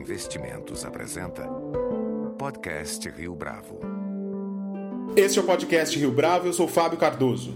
Investimentos apresenta Podcast Rio Bravo. Este é o podcast Rio Bravo, eu sou Fábio Cardoso.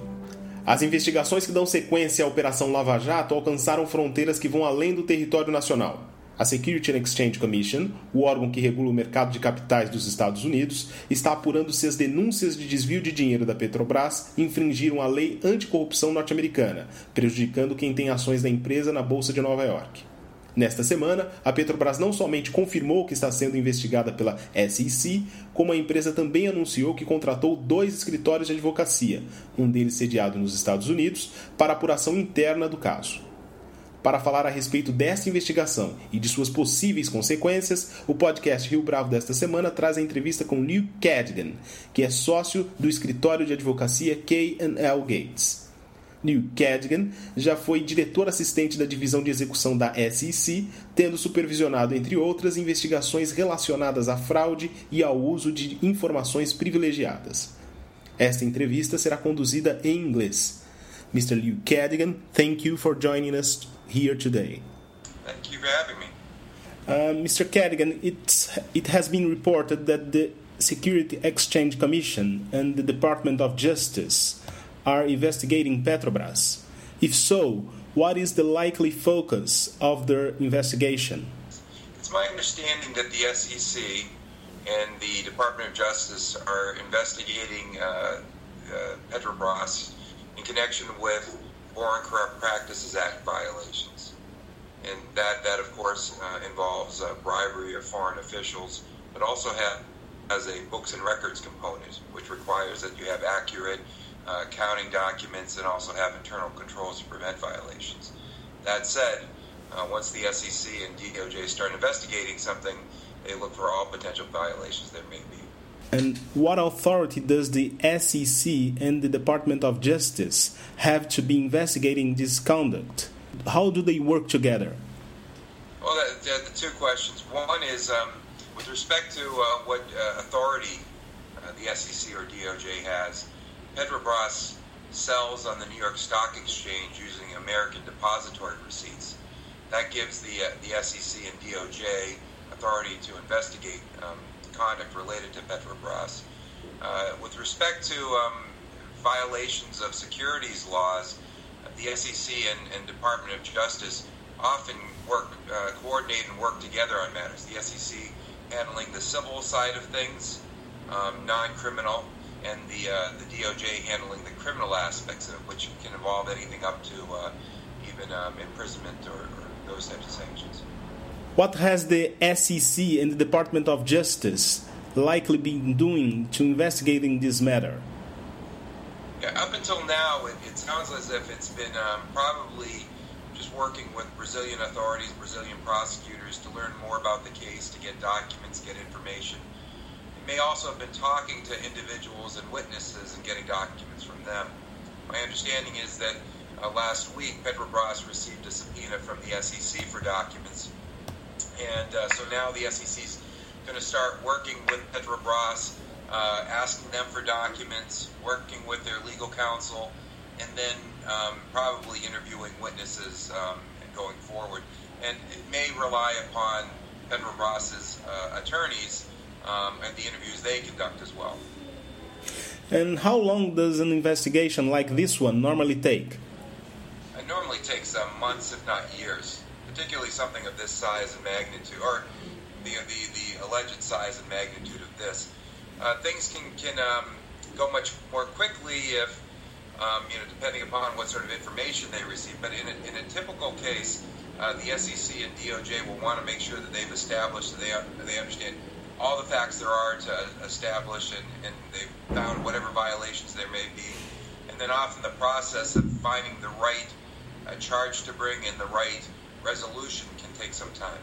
As investigações que dão sequência à Operação Lava Jato alcançaram fronteiras que vão além do território nacional. A Security and Exchange Commission, o órgão que regula o mercado de capitais dos Estados Unidos, está apurando se as denúncias de desvio de dinheiro da Petrobras infringiram a lei anticorrupção norte-americana, prejudicando quem tem ações da empresa na Bolsa de Nova York. Nesta semana, a Petrobras não somente confirmou que está sendo investigada pela SEC, como a empresa também anunciou que contratou dois escritórios de advocacia, um deles sediado nos Estados Unidos, para apuração interna do caso. Para falar a respeito desta investigação e de suas possíveis consequências, o podcast Rio Bravo desta semana traz a entrevista com Liu Cadigan, que é sócio do escritório de advocacia K&L Gates. Liu Cadigan já foi diretor assistente da divisão de execução da SEC, tendo supervisionado, entre outras, investigações relacionadas à fraude e ao uso de informações privilegiadas. Esta entrevista será conduzida em inglês. Mr. Liu Cadigan, thank you for joining us here today. Thank you for having me. Uh, Mr. Cadigan, it's, it has been reported that the Security Exchange Commission and the Department of Justice are investigating Petrobras. If so, what is the likely focus of their investigation? It's my understanding that the SEC and the Department of Justice are investigating uh, uh, Petrobras in connection with Foreign Corrupt Practices Act violations. And that, that of course, uh, involves uh, bribery of foreign officials, but also have, has a books and records component, which requires that you have accurate uh, accounting documents and also have internal controls to prevent violations. That said, uh, once the SEC and DOJ start investigating something, they look for all potential violations there may be. And what authority does the SEC and the Department of Justice have to be investigating this conduct? How do they work together? Well, the two questions. One is um, with respect to uh, what uh, authority uh, the SEC or DOJ has. Petrobras sells on the New York Stock Exchange using American depository receipts. That gives the uh, the SEC and DOJ authority to investigate um, conduct related to Petrobras. Uh, with respect to um, violations of securities laws, the SEC and, and, Department of Justice often work, uh, coordinate and work together on matters. The SEC handling the civil side of things, um, non-criminal, and the uh, the DOJ handling the criminal aspects of it, which can involve anything up to uh, even um, imprisonment or, or those types of sanctions. What has the SEC and the Department of Justice likely been doing to investigating this matter? Yeah, up until now, it, it sounds as if it's been um, probably just working with Brazilian authorities, Brazilian prosecutors to learn more about the case, to get documents, get information. May also have been talking to individuals and witnesses and getting documents from them. My understanding is that uh, last week, Petrobras received a subpoena from the SEC for documents and uh, so now the SEC is going to start working with Petrobras, uh, asking them for documents, working with their legal counsel, and then um, probably interviewing witnesses um, going forward. And it may rely upon Petrobras's uh, attorneys um, and the interviews they conduct as well. And how long does an investigation like this one normally take? It normally takes uh, months, if not years particularly something of this size and magnitude, or the the, the alleged size and magnitude of this, uh, things can can um, go much more quickly if um, you know depending upon what sort of information they receive. But in a, in a typical case, uh, the SEC and DOJ will want to make sure that they've established that they they understand all the facts there are to establish, and, and they've found whatever violations there may be. And then often the process of finding the right uh, charge to bring and the right resolution can take some time.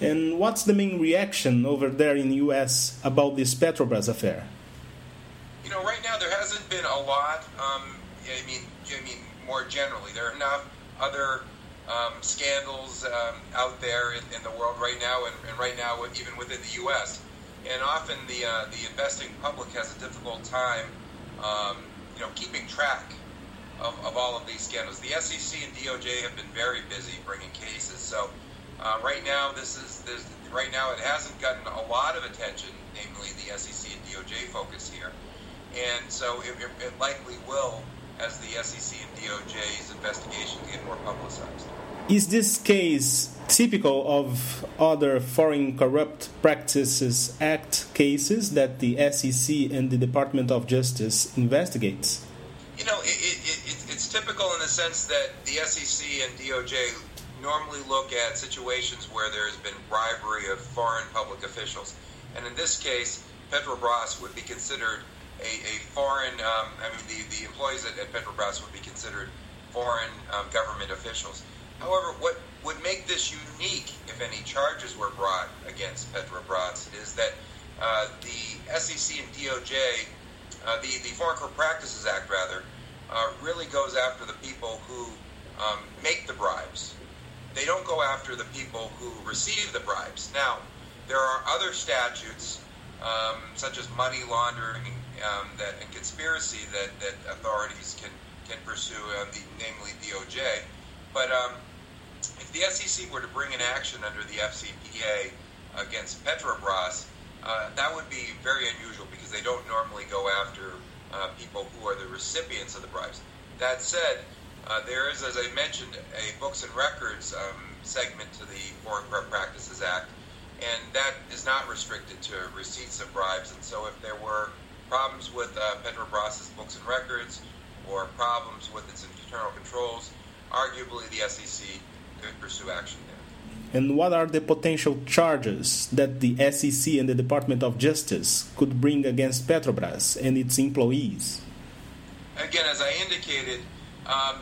And what's the main reaction over there in the U.S. about this Petrobras affair? You know, right now there hasn't been a lot. Um, I mean, I mean, more generally, there are enough other um, scandals um, out there in, in, the world right now, and, and, right now even within the U.S. And often the uh, the investing public has a difficult time, um, you know, keeping track of, of all of these scandals. The SEC and DOJ have been very busy bringing cases, so Uh, right now, this is right now it hasn't gotten a lot of attention, namely the SEC and DOJ focus here, and so it, it, it likely will as the SEC and DOJ's investigations get more publicized. Is this case typical of other Foreign Corrupt Practices Act cases that the SEC and the Department of Justice investigates? You know, it, it, it's typical in the sense that the SEC and DOJ normally look at situations where there's been bribery of foreign public officials. And in this case, Petrobras would be considered a, a foreign, um, I mean, the, the employees at, at Petrobras would be considered foreign um, government officials. However, what would make this unique, if any charges were brought against Petrobras, is that uh, the SEC and DOJ, uh, the, the Foreign Corrupt Practices Act, rather, uh, really goes after the people who um, make the bribes they don't go after the people who receive the bribes. Now, there are other statutes, um, such as money laundering um, that, and conspiracy, that, that authorities can, can pursue, uh, the, namely DOJ. But um, if the SEC were to bring an action under the FCPA against Petrobras, uh, that would be very unusual because they don't normally go after uh, people who are the recipients of the bribes. That said, uh, there is, as I mentioned, a books and records um, segment to the Foreign Corrupt Practices Act, and that is not restricted to receipts of bribes. And so, if there were problems with uh, Petrobras's books and records or problems with its internal controls, arguably the SEC could pursue action there. And what are the potential charges that the SEC and the Department of Justice could bring against Petrobras and its employees? Again, as I indicated, um,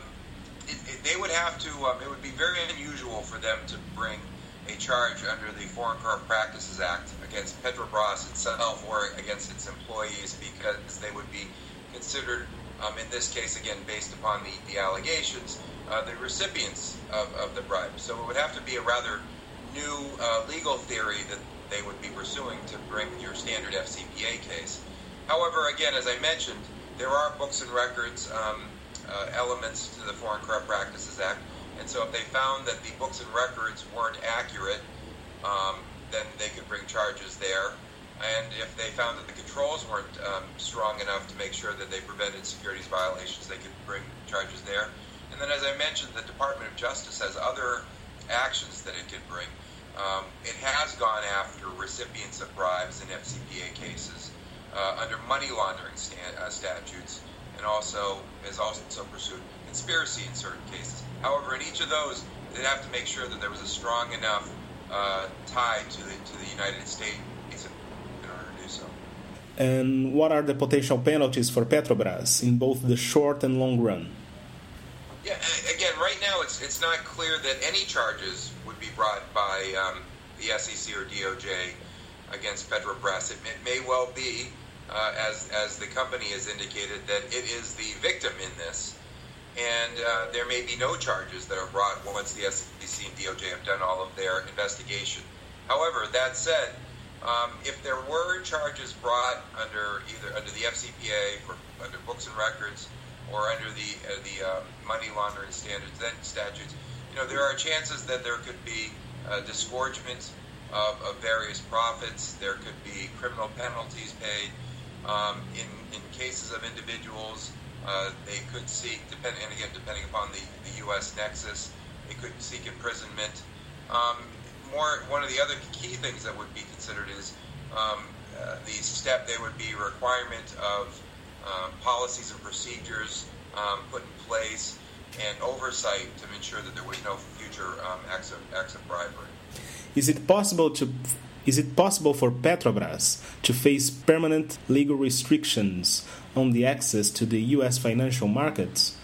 it, it, they would have to. Um, it would be very unusual for them to bring a charge under the Foreign Corrupt Practices Act against Petrobras itself or against its employees because they would be considered, um, in this case, again based upon the, the allegations, uh, the recipients of, of, the bribe. So it would have to be a rather new uh, legal theory that they would be pursuing to bring your standard FCPA case. However, again, as I mentioned, there are books and records. Um, uh, elements to the Foreign Corrupt Practices Act. And so if they found that the books and records weren't accurate, um, then they could bring charges there. And if they found that the controls weren't um, strong enough to make sure that they prevented securities violations, they could bring charges there. And then, as I mentioned, the Department of Justice has other actions that it could bring. Um, it has gone after recipients of bribes in FCPA cases uh, under money laundering sta- uh, statutes and also has also pursued conspiracy in certain cases. However, in each of those, they'd have to make sure that there was a strong enough uh, tie to the to the United States in order to do so. And what are the potential penalties for Petrobras in both the short and long run? Yeah, again, right now it's it's not clear that any charges would be brought by um, the SEC or DOJ against Petrobras. It, it may well be uh, as as the company has indicated that it is the victim in this, and uh, there may be no charges that are brought once the SEC and DOJ have done all of their investigation. However, that said, um, if there were charges brought under either under the FCPA for under books and records or under the uh, the um, money laundering standards then statutes, you know there are chances that there could be uh, disgorgement of, of various profits. There could be criminal penalties paid. Um, in, in cases of individuals, uh, they could seek, depending, and again, depending upon the, the U.S. nexus, they could seek imprisonment. Um, more, one of the other key things that would be considered is um, uh, the step. There would be requirement of um, policies and procedures um, put in place and oversight to ensure that there was no future um, acts of, acts of bribery. Is it possible to is it possible for Petrobras to face permanent legal restrictions on the access to the U.S. financial markets?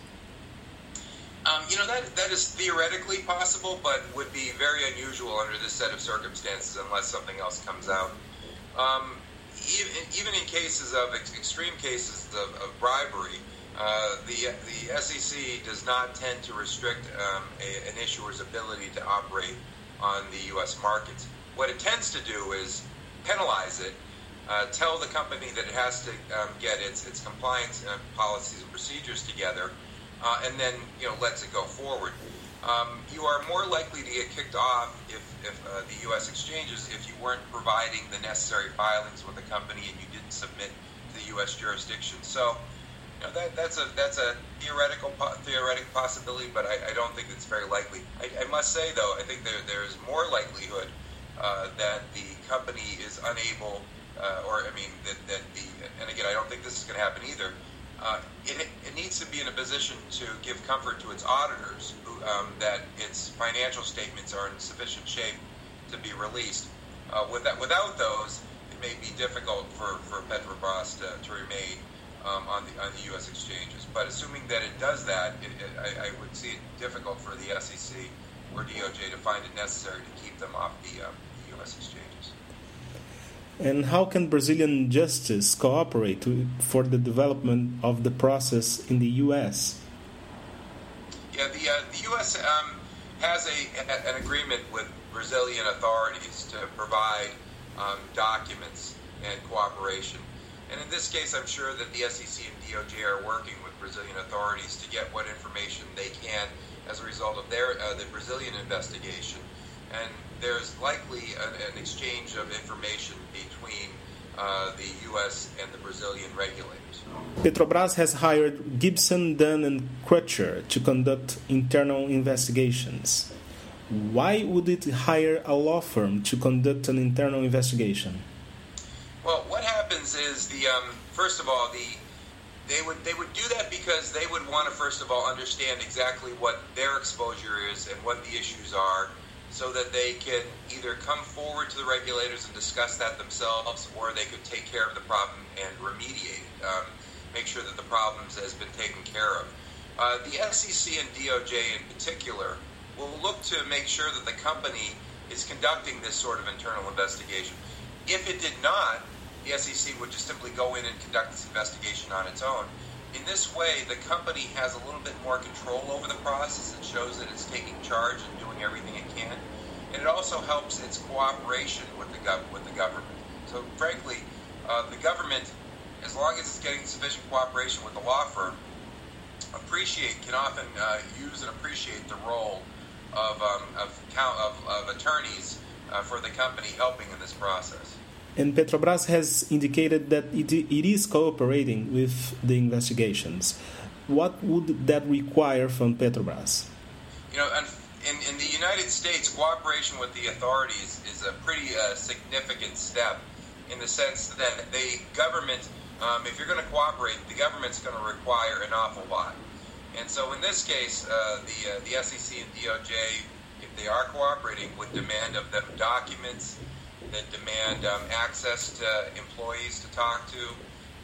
Um, you know, that, that is theoretically possible, but would be very unusual under this set of circumstances unless something else comes out. Um, even, even, in cases of extreme cases of, of bribery, uh, the, the SEC does not tend to restrict um, a, an issuer's ability to operate on the U.S. markets. What it tends to do is penalize it, uh, tell the company that it has to um, get its, its compliance uh, policies and procedures together, uh, and then you know lets it go forward. Um, you are more likely to get kicked off if, if uh, the U.S. exchanges if you weren't providing the necessary filings with the company and you didn't submit to the U.S. jurisdiction. So, you know, that, that's a that's a theoretical theoretic possibility, but I, I don't think it's very likely. I, I, must say, though, I think there there is more likelihood uh, that the company is unable, uh, or I mean, that, that the and again, I don't think this is going to happen either uh, it, it, needs to be in a position to give comfort to its auditors who, um, that its financial statements are in sufficient shape to be released. Uh, without, without those, it may be difficult for, for Petrobras to, to remain um, on, the, on the U.S. exchanges. But assuming that it does that, it, it, I, I, would see it difficult for the SEC or DOJ to find it necessary to keep them off the, um, U.S. exchanges. And how can Brazilian justice cooperate to, for the development of the process in the U.S.? Yeah, the, uh, the U.S. Um, has a, an agreement with Brazilian authorities to provide um, documents and cooperation. And in this case, I'm sure that the SEC and DOJ are working with Brazilian authorities to get what information they can as a result of their uh, the Brazilian investigation. And there's likely an, an exchange of information between uh, the U.S. and the Brazilian regulators. Petrobras has hired Gibson, Dunn, and Crutcher to conduct internal investigations. Why would it hire a law firm to conduct an internal investigation? Well, what happens is the um, first of all the they would they would do that because they would want to first of all understand exactly what their exposure is and what the issues are so that they can either come forward to the regulators and discuss that themselves, or they could take care of the problem and remediate it, um, make sure that the problems has been taken care of. Uh, the SEC and DOJ in particular will look to make sure that the company is conducting this sort of internal investigation. If it did not, the SEC would just simply go in and conduct this investigation on its own. In this way, the company has a little bit more control over the process. It shows that it's taking charge and doing everything it can, and it also helps its cooperation with the gov- with the government. So, frankly, uh, the government, as long as it's getting sufficient cooperation with the law firm, appreciate can often uh, use and appreciate the role of um, of, of, of, attorneys uh, for the company helping in this process and Petrobras has indicated that it, it is cooperating with the investigations. What would that require from Petrobras? You know, in, in the United States, cooperation with the authorities is a pretty uh, significant step in the sense that the government, um, if you're going to cooperate, the government's going to require an awful lot. And so in this case, uh, the, uh, the SEC and DOJ, if they are cooperating, would demand of them documents that demand um, access to employees to talk to.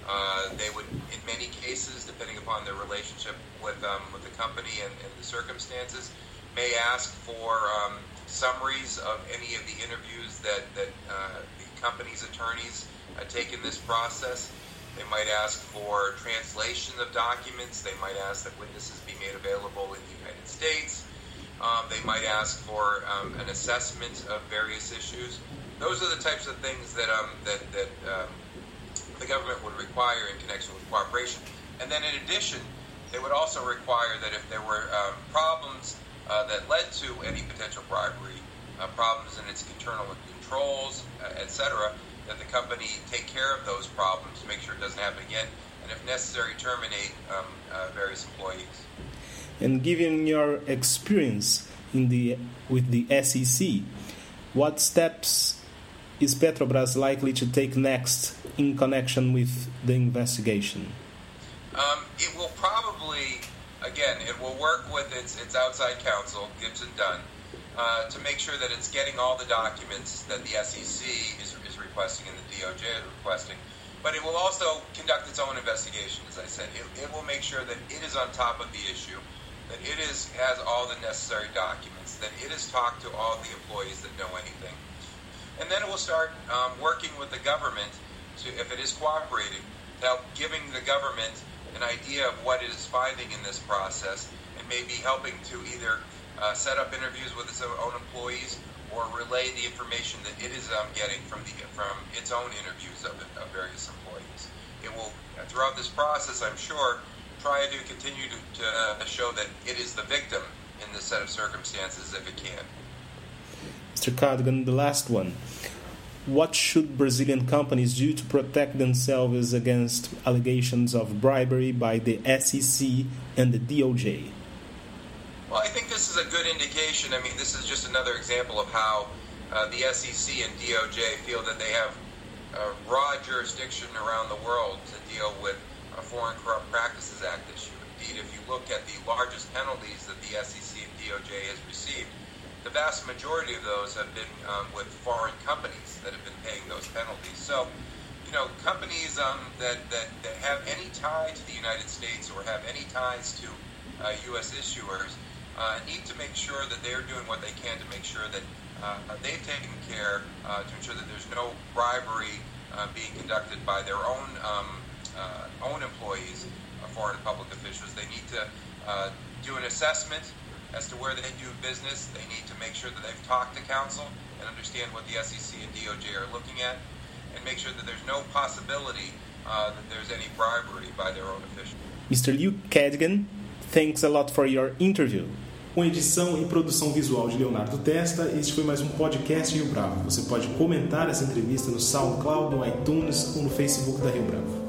Uh, they would, in many cases, depending upon their relationship with um, with the company and, and, the circumstances, may ask for um, summaries of any of the interviews that that uh, the company's attorneys uh, take in this process. They might ask for translation of documents. They might ask that witnesses be made available in the United States. Um, they might ask for um, an assessment of various issues those are the types of things that um, that, that um, the government would require in connection with cooperation. And then in addition, they would also require that if there were um, problems uh, that led to any potential bribery, uh, problems in its internal controls, uh, etc., that the company take care of those problems, make sure it doesn't happen again, and if necessary, terminate um, uh, various employees. And given your experience in the with the SEC, what steps is Petrobras likely to take next in connection with the investigation? Um, it will probably, again, it will work with its, its outside counsel, Gibson Dunn, uh, to make sure that it's getting all the documents that the SEC is, is requesting and the DOJ is requesting. But it will also conduct its own investigation, as I said. It, it will make sure that it is on top of the issue, that it is has all the necessary documents, that it has talked to all the employees that know anything and then it will start um, working with the government to, if it is cooperating, to help giving the government an idea of what it is finding in this process, and maybe helping to either uh, set up interviews with its own employees or relay the information that it is um, getting from the from its own interviews of, of various employees. It will, throughout this process, I'm sure, try to continue to, to uh, show that it is the victim in this set of circumstances if it can. Mr. Cadigan, the last one. What should Brazilian companies do to protect themselves against allegations of bribery by the SEC and the DOJ? Well, I think this is a good indication. I mean, this is just another example of how uh, the SEC and DOJ feel that they have uh, raw jurisdiction around the world to deal with a Foreign Corrupt Practices Act issue. Indeed, if you look at the largest penalties that the SEC and DOJ has received, the vast majority of those have been um, with foreign companies that have been paying those penalties. So, you know, companies um, that, that, that have any tie to the United States or have any ties to uh, U.S. issuers uh, need to make sure that they're doing what they can to make sure that uh, they've taken care uh, to ensure that there's no bribery uh, being conducted by their own um, uh, own employees, foreign public officials. They need to do an assessment as to where they do business. They need to make sure that they've talked to counsel and understand what the SEC and DOJ are looking at, and make sure that there's no possibility uh, that there's any bribery by their own officials. Mr. Luke Cadigan, thanks a lot for your interview. Com edição e produção visual de Leonardo Testa, este foi mais um podcast Rio Bravo. Você pode comentar essa entrevista no SoundCloud, no iTunes ou no Facebook da Rio Bravo.